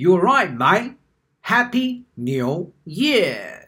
You're right, mate. Happy New Year.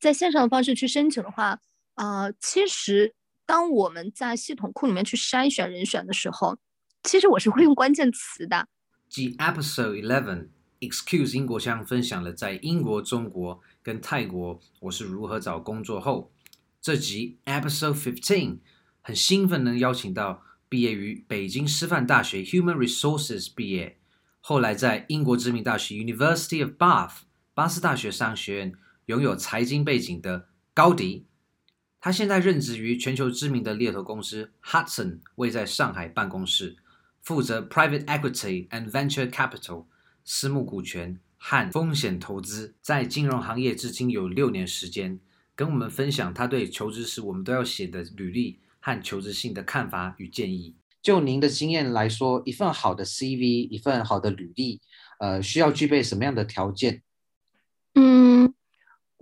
在线上的方式去申请的话，呃，其实当我们在系统库里面去筛选人选的时候，其实我是会用关键词的。继 Episode Eleven Excuse 英国腔分享了在英国、中国跟泰国我是如何找工作后，这集 Episode Fifteen 很兴奋能邀请到毕业于北京师范大学 Human Resources 毕业，后来在英国知名大学 University of Bath 巴斯大学商学院。拥有财经背景的高迪，他现在任职于全球知名的猎头公司 Hudson，位在上海办公室，负责 Private Equity and Venture Capital 私募股权和风险投资，在金融行业至今有六年时间，跟我们分享他对求职时我们都要写的履历和求职信的看法与建议。就您的经验来说，一份好的 CV，一份好的履历，呃，需要具备什么样的条件？嗯。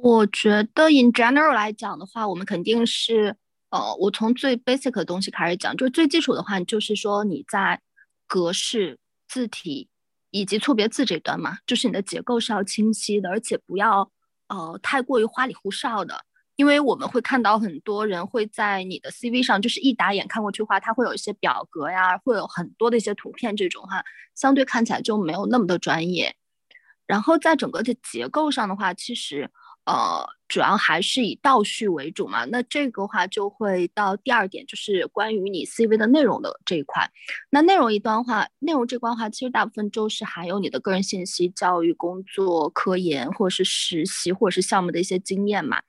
我觉得 in general 来讲的话，我们肯定是，呃，我从最 basic 的东西开始讲，就是最基础的话，就是说你在格式、字体以及错别字这端嘛，就是你的结构是要清晰的，而且不要呃太过于花里胡哨的，因为我们会看到很多人会在你的 CV 上，就是一打眼看过去的话，它会有一些表格呀，会有很多的一些图片，这种哈，相对看起来就没有那么的专业。然后在整个的结构上的话，其实。呃，主要还是以倒叙为主嘛。那这个话就会到第二点，就是关于你 CV 的内容的这一块。那内容一端话，内容这块的话，其实大部分就是含有你的个人信息、教育、工作、科研，或者是实习，或者是项目的一些经验嘛。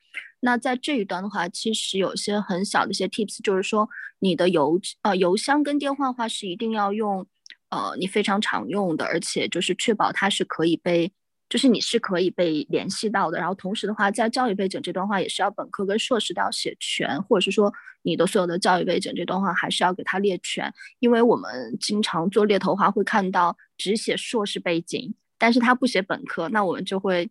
那在这一端的话，其实有些很小的一些 tips，就是说你的邮呃邮箱跟电话的话是一定要用呃你非常常用的，而且就是确保它是可以被。就是你是可以被联系到的，然后同时的话，在教育背景这段话也是要本科跟硕士都要写全，或者是说你的所有的教育背景这段话还是要给他列全，因为我们经常做猎头的话会看到只写硕士背景，但是他不写本科，那我们就会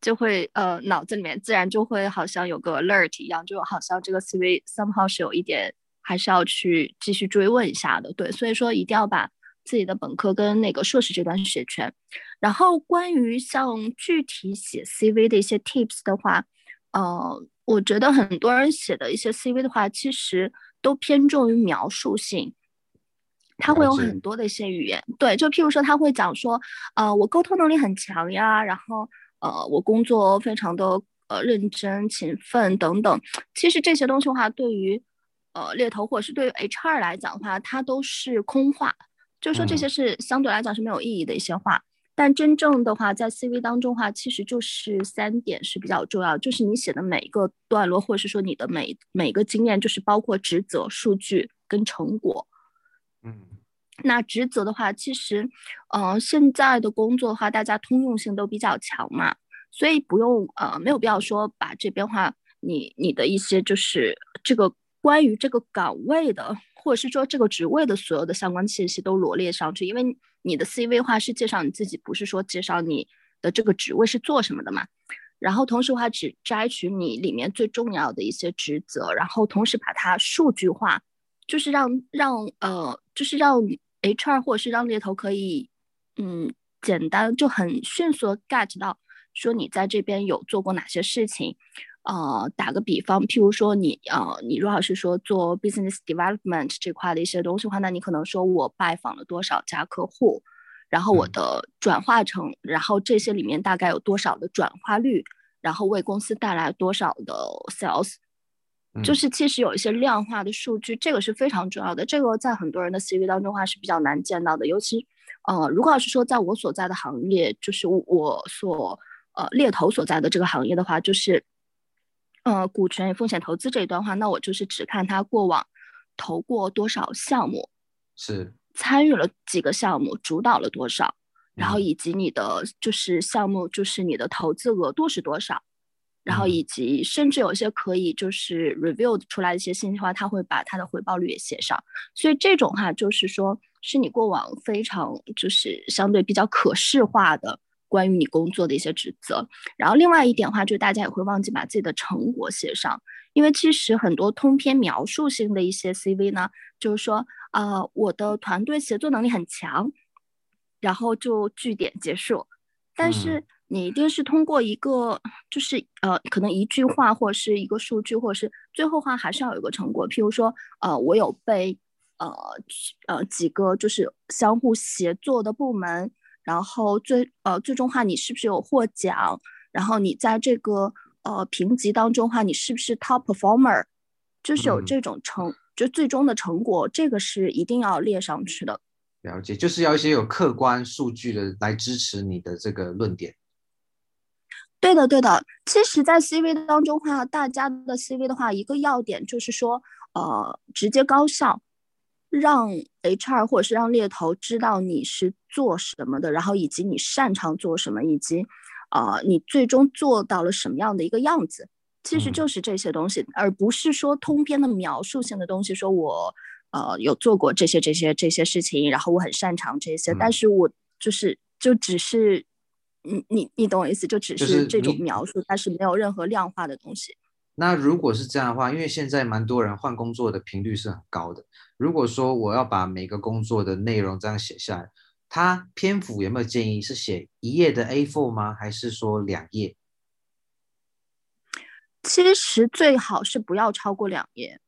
就会呃脑子里面自然就会好像有个 alert 一样，就好像这个 CV somehow 是有一点还是要去继续追问一下的，对，所以说一定要把。自己的本科跟那个硕士这段学全，然后关于像具体写 CV 的一些 tips 的话，呃，我觉得很多人写的一些 CV 的话，其实都偏重于描述性，他会有很多的一些语言，对，就譬如说他会讲说，呃，我沟通能力很强呀，然后呃，我工作非常的呃认真勤奋等等，其实这些东西的话，对于呃猎头或者是对于 HR 来讲的话，它都是空话。就是说这些是相对来讲是没有意义的一些话，嗯，但真正的话在 CV 当中的话，其实就是三点是比较重要，就是你写的每一个段落，或者是说你的每每个经验，就是包括职责、数据跟成果。嗯，那职责的话，其实，嗯、呃，现在的工作的话，大家通用性都比较强嘛，所以不用呃没有必要说把这边话你你的一些就是这个关于这个岗位的。或者是说这个职位的所有的相关信息都罗列上去，因为你的 CV 话是介绍你自己，不是说介绍你的这个职位是做什么的嘛。然后同时的话只摘取你里面最重要的一些职责，然后同时把它数据化，就是让让呃，就是让 HR 或者是让猎头可以嗯简单就很迅速的 get 到说你在这边有做过哪些事情。呃，打个比方，譬如说你呃，你如果是说做 business development 这块的一些东西的话，那你可能说我拜访了多少家客户，然后我的转化成，嗯、然后这些里面大概有多少的转化率，然后为公司带来多少的 sales，就是其实有一些量化的数据，这个是非常重要的。这个在很多人的 CV 当中的话是比较难见到的，尤其呃，如果要是说在我所在的行业，就是我所呃猎头所在的这个行业的话，就是。呃，股权与风险投资这一段话，那我就是只看他过往投过多少项目，是。参与了几个项目，主导了多少，然后以及你的就是项目，就是你的投资额度是多少，然后以及甚至有些可以就是 review 出来的一些信息的话，他会把他的回报率也写上，所以这种哈就是说是你过往非常就是相对比较可视化的。关于你工作的一些职责。然后另外一点的话，就大家也会忘记把自己的成果写上，因为其实很多通篇描述性的一些 CV 呢，就是说，呃，我的团队协作能力很强，然后就据点结束。但是你一定是通过一个，就是呃，可能一句话或者是一个数据，或者是最后话还是要有一个成果。譬如说，呃，我有被。呃呃，几个就是相互协作的部门，然后最呃最终话，你是不是有获奖？然后你在这个呃评级当中话，你是不是 top performer？就是有这种成，嗯、就最终的成果，这个是一定要列上去的。了解，就是要一些有客观数据的来支持你的这个论点。对的，对的。其实，在 CV 当中话，大家的 CV 的话，一个要点就是说，呃，直接高效。让 HR 或者是让猎头知道你是做什么的，然后以及你擅长做什么，以及，呃，你最终做到了什么样的一个样子，其实就是这些东西，嗯、而不是说通篇的描述性的东西。说我，呃，有做过这些这些这些事情，然后我很擅长这些，嗯、但是我就是就只是，你你你懂我意思，就只是这种描述，但是没有任何量化的东西。那如果是这样的话，因为现在蛮多人换工作的频率是很高的。如果说我要把每个工作的内容这样写下来，它篇幅有没有建议是写一页的 A4 吗？还是说两页？其实最好是不要超过两页。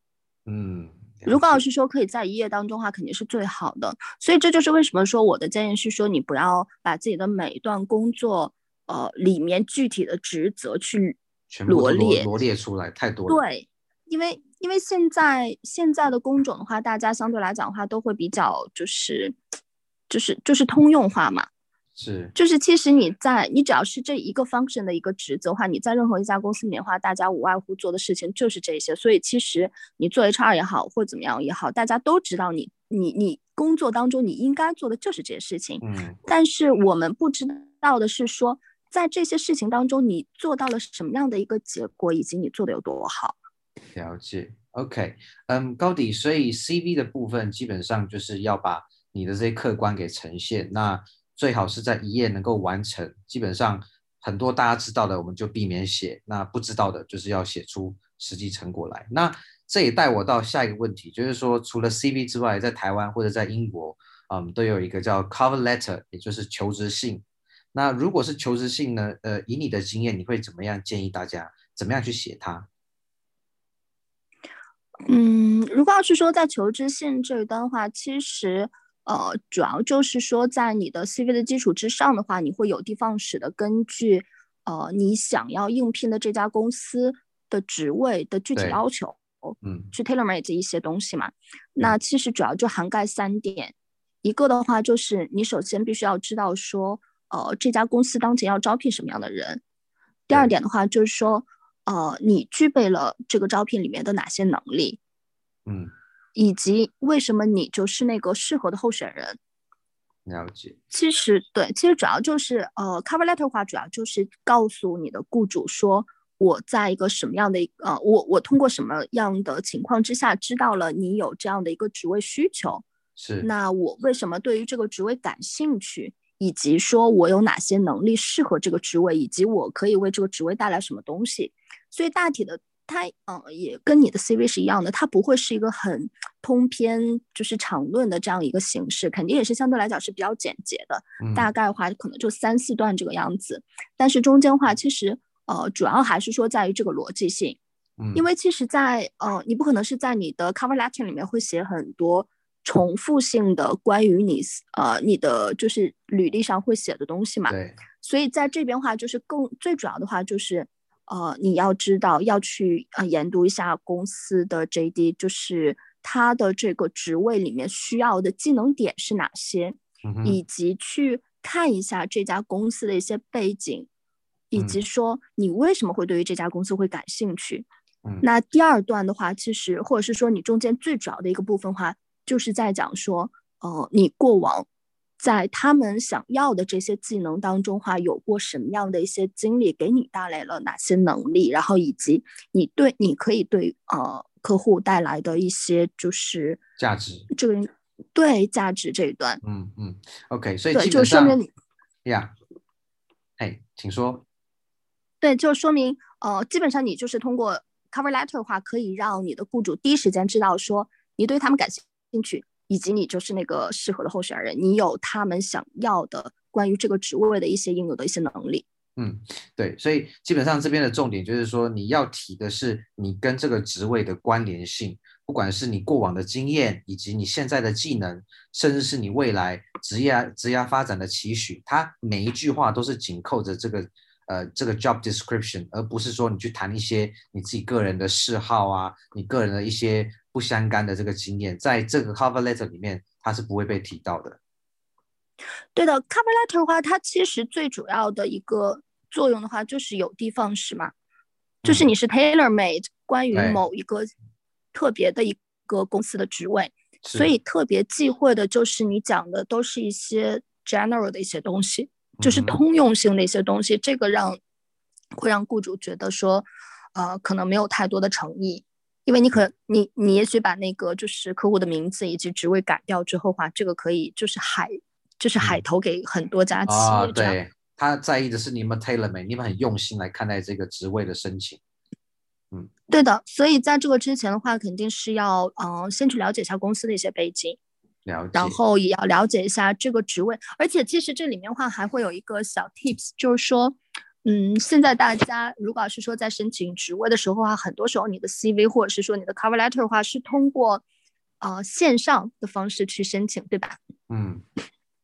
嗯，如果要是说可以在一页当中的话，肯定是最好的。所以这就是为什么说我的建议是说，你不要把自己的每一段工作，呃，里面具体的职责去。全部罗列罗列出来太多了。对，因为因为现在现在的工种的话，大家相对来讲的话都会比较就是就是就是通用化嘛。是。就是其实你在你只要是这一个 function 的一个职责的话，你在任何一家公司里面的话，大家无外乎做的事情就是这些。所以其实你做 HR 也好，或怎么样也好，大家都知道你你你工作当中你应该做的就是这些事情。嗯。但是我们不知道的是说。在这些事情当中，你做到了什么样的一个结果，以及你做的有多好？了解，OK，嗯，高迪，所以 CV 的部分基本上就是要把你的这些客观给呈现，那最好是在一页能够完成。基本上很多大家知道的，我们就避免写；那不知道的，就是要写出实际成果来。那这也带我到下一个问题，就是说，除了 CV 之外，在台湾或者在英国，嗯，都有一个叫 Cover Letter，也就是求职信。那如果是求职信呢？呃，以你的经验，你会怎么样建议大家怎么样去写它？嗯，如果要是说在求职信这一端的话，其实呃，主要就是说在你的 CV 的基础之上的话，你会有的放矢的根据呃你想要应聘的这家公司的职位的具体要求，嗯，去 tailor-made 一些东西嘛。那其实主要就涵盖三点，一个的话就是你首先必须要知道说。呃，这家公司当前要招聘什么样的人？第二点的话，就是说，呃，你具备了这个招聘里面的哪些能力？嗯，以及为什么你就是那个适合的候选人？了解。其实对，其实主要就是呃，cover letter 的话，主要就是告诉你的雇主说，我在一个什么样的呃，我我通过什么样的情况之下知道了你有这样的一个职位需求？是。那我为什么对于这个职位感兴趣？以及说我有哪些能力适合这个职位，以及我可以为这个职位带来什么东西。所以大体的，它嗯也跟你的 CV 是一样的，它不会是一个很通篇就是长论的这样一个形式，肯定也是相对来讲是比较简洁的。嗯、大概的话可能就三四段这个样子，但是中间的话其实呃主要还是说在于这个逻辑性，嗯、因为其实在呃你不可能是在你的 cover letter 里面会写很多。重复性的关于你呃你的就是履历上会写的东西嘛，对，所以在这边话就是更最主要的话就是呃你要知道要去呃研读一下公司的 JD，就是它的这个职位里面需要的技能点是哪些，嗯、以及去看一下这家公司的一些背景，以及说你为什么会对于这家公司会感兴趣。嗯、那第二段的话，其实或者是说你中间最主要的一个部分的话。就是在讲说，呃，你过往在他们想要的这些技能当中话，有过什么样的一些经历，给你带来了哪些能力，然后以及你对你可以对呃客户带来的一些就是价值，这个对价值这一段，嗯嗯，OK，所以对就说明你呀，哎，请说。对，就说明呃，基本上你就是通过 cover letter 的话，可以让你的雇主第一时间知道说你对他们感兴趣，以及你就是那个适合的候选人，你有他们想要的关于这个职位的一些应有的一些能力。嗯，对，所以基本上这边的重点就是说，你要提的是你跟这个职位的关联性，不管是你过往的经验，以及你现在的技能，甚至是你未来职业职业发展的期许，它每一句话都是紧扣着这个呃这个 job description，而不是说你去谈一些你自己个人的嗜好啊，你个人的一些不相干的这个经验，在这个 cover letter 里面，它是不会被提到的。对的，cover letter 的话，它其实最主要的一个。作用的话就是有的放矢嘛，就是你是 tailor made 关于某一个特别的一个公司的职位，所以特别忌讳的就是你讲的都是一些 general 的一些东西，就是通用性的一些东西，这个让会让雇主觉得说，呃，可能没有太多的诚意，因为你可你你也许把那个就是客户的名字以及职位改掉之后的话，这个可以就是海就是海投给很多家企业这样。他在意的是你们 tailor made，你们很用心来看待这个职位的申请。嗯，对的，所以在这个之前的话，肯定是要嗯、呃、先去了解一下公司的一些背景，了解，然后也要了解一下这个职位。而且其实这里面的话还会有一个小 tips，就是说，嗯，现在大家如果是说在申请职位的时候的话，很多时候你的 CV 或者是说你的 cover letter 的话是通过呃线上的方式去申请，对吧？嗯。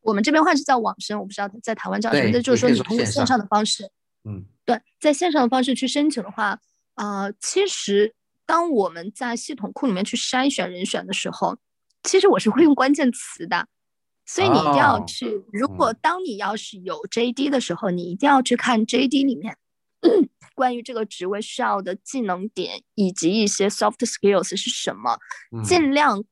我们这边话是叫网申，我不知道在台湾叫什么，就是说你通过线上的方式，嗯，对，在线上的方式去申请的话，呃，其实当我们在系统库里面去筛选人选的时候，其实我是会用关键词的，所以你一定要去。哦、如果当你要是有 JD 的时候，嗯、你一定要去看 JD 里面、嗯、关于这个职位需要的技能点以及一些 soft skills 是什么，嗯、尽量。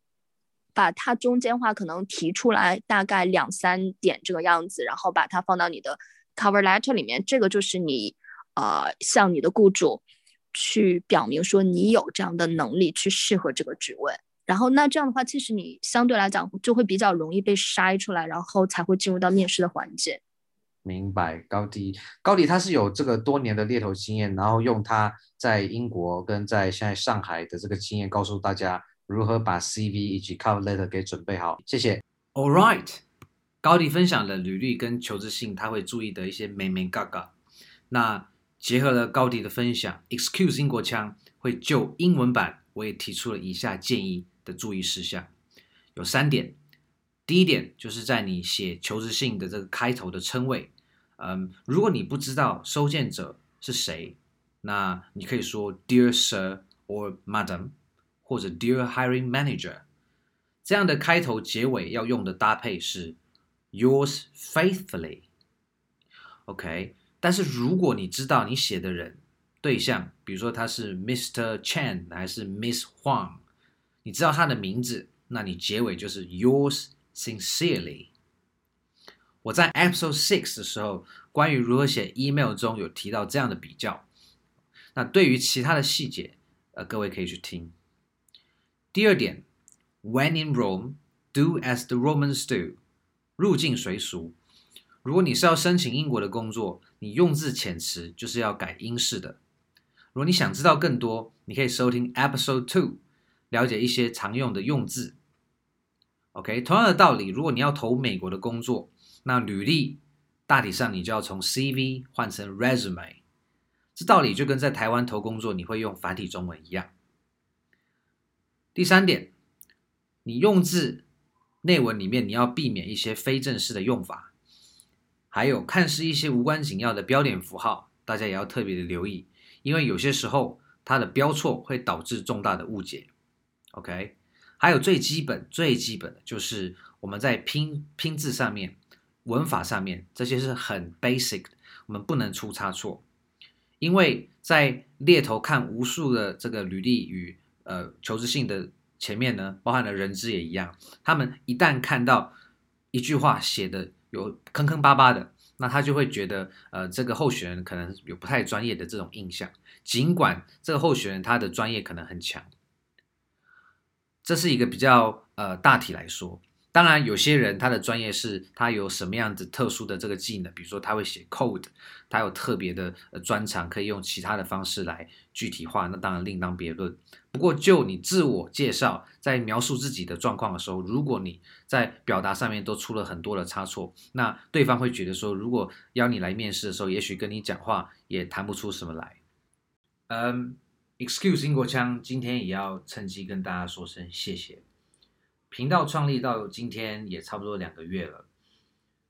把它中间话可能提出来，大概两三点这个样子，然后把它放到你的 cover letter 里面。这个就是你呃向你的雇主去表明说你有这样的能力去适合这个职位。然后那这样的话，其实你相对来讲就会比较容易被筛出来，然后才会进入到面试的环节。明白，高迪，高迪他是有这个多年的猎头经验，然后用他在英国跟在现在上海的这个经验告诉大家。如何把 CV 以及 cover letter 给准备好？谢谢。All right，高迪分享了履历跟求职信他会注意的一些眉眉嘎嘎。那结合了高迪的分享，Excuse 英国腔会就英文版，我也提出了以下建议的注意事项，有三点。第一点就是在你写求职信的这个开头的称谓，嗯，如果你不知道收件者是谁，那你可以说 Dear Sir or Madam。或者 Dear Hiring Manager，这样的开头结尾要用的搭配是 Yours faithfully。OK，但是如果你知道你写的人对象，比如说他是 Mr. Chen 还是 Miss Huang，你知道他的名字，那你结尾就是 Yours sincerely。我在 Episode Six 的时候，关于如何写 email 中有提到这样的比较。那对于其他的细节，呃，各位可以去听。第二点，When in Rome, do as the Romans do。入境随俗。如果你是要申请英国的工作，你用字遣词就是要改英式的。如果你想知道更多，你可以收听 Episode Two，了解一些常用的用字。OK，同样的道理，如果你要投美国的工作，那履历大体上你就要从 CV 换成 Resume。这道理就跟在台湾投工作你会用繁体中文一样。第三点，你用字内文里面你要避免一些非正式的用法，还有看似一些无关紧要的标点符号，大家也要特别的留意，因为有些时候它的标错会导致重大的误解。OK，还有最基本最基本的就是我们在拼拼字上面、文法上面这些是很 basic 的，我们不能出差错，因为在猎头看无数的这个履历与呃，求职信的前面呢，包含了人资也一样。他们一旦看到一句话写的有坑坑巴巴的，那他就会觉得，呃，这个候选人可能有不太专业的这种印象。尽管这个候选人他的专业可能很强，这是一个比较呃大体来说。当然，有些人他的专业是他有什么样子特殊的这个技能，比如说他会写 code，他有特别的专长，可以用其他的方式来具体化，那当然另当别论。不过就你自我介绍，在描述自己的状况的时候，如果你在表达上面都出了很多的差错，那对方会觉得说，如果邀你来面试的时候，也许跟你讲话也谈不出什么来。嗯，Excuse 英国腔，今天也要趁机跟大家说声谢谢。频道创立到今天也差不多两个月了，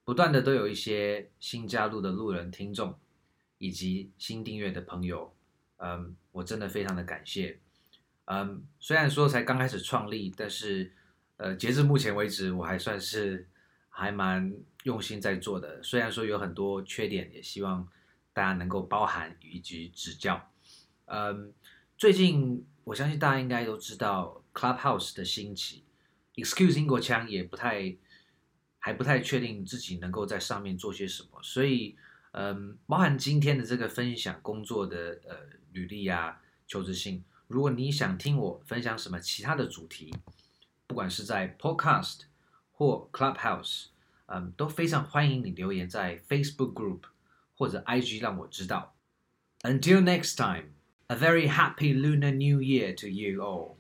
不断的都有一些新加入的路人听众，以及新订阅的朋友，嗯，我真的非常的感谢。嗯，虽然说才刚开始创立，但是呃，截至目前为止，我还算是还蛮用心在做的。虽然说有很多缺点，也希望大家能够包涵以及指教。嗯，最近我相信大家应该都知道 Clubhouse 的兴起。Excuse 英国腔也不太，还不太确定自己能够在上面做些什么，所以，嗯，包含今天的这个分享工作的呃履历啊、求职信，如果你想听我分享什么其他的主题，不管是在 Podcast 或 Clubhouse，嗯，都非常欢迎你留言在 Facebook Group 或者 IG 让我知道。Until next time, a very happy Lunar New Year to you all.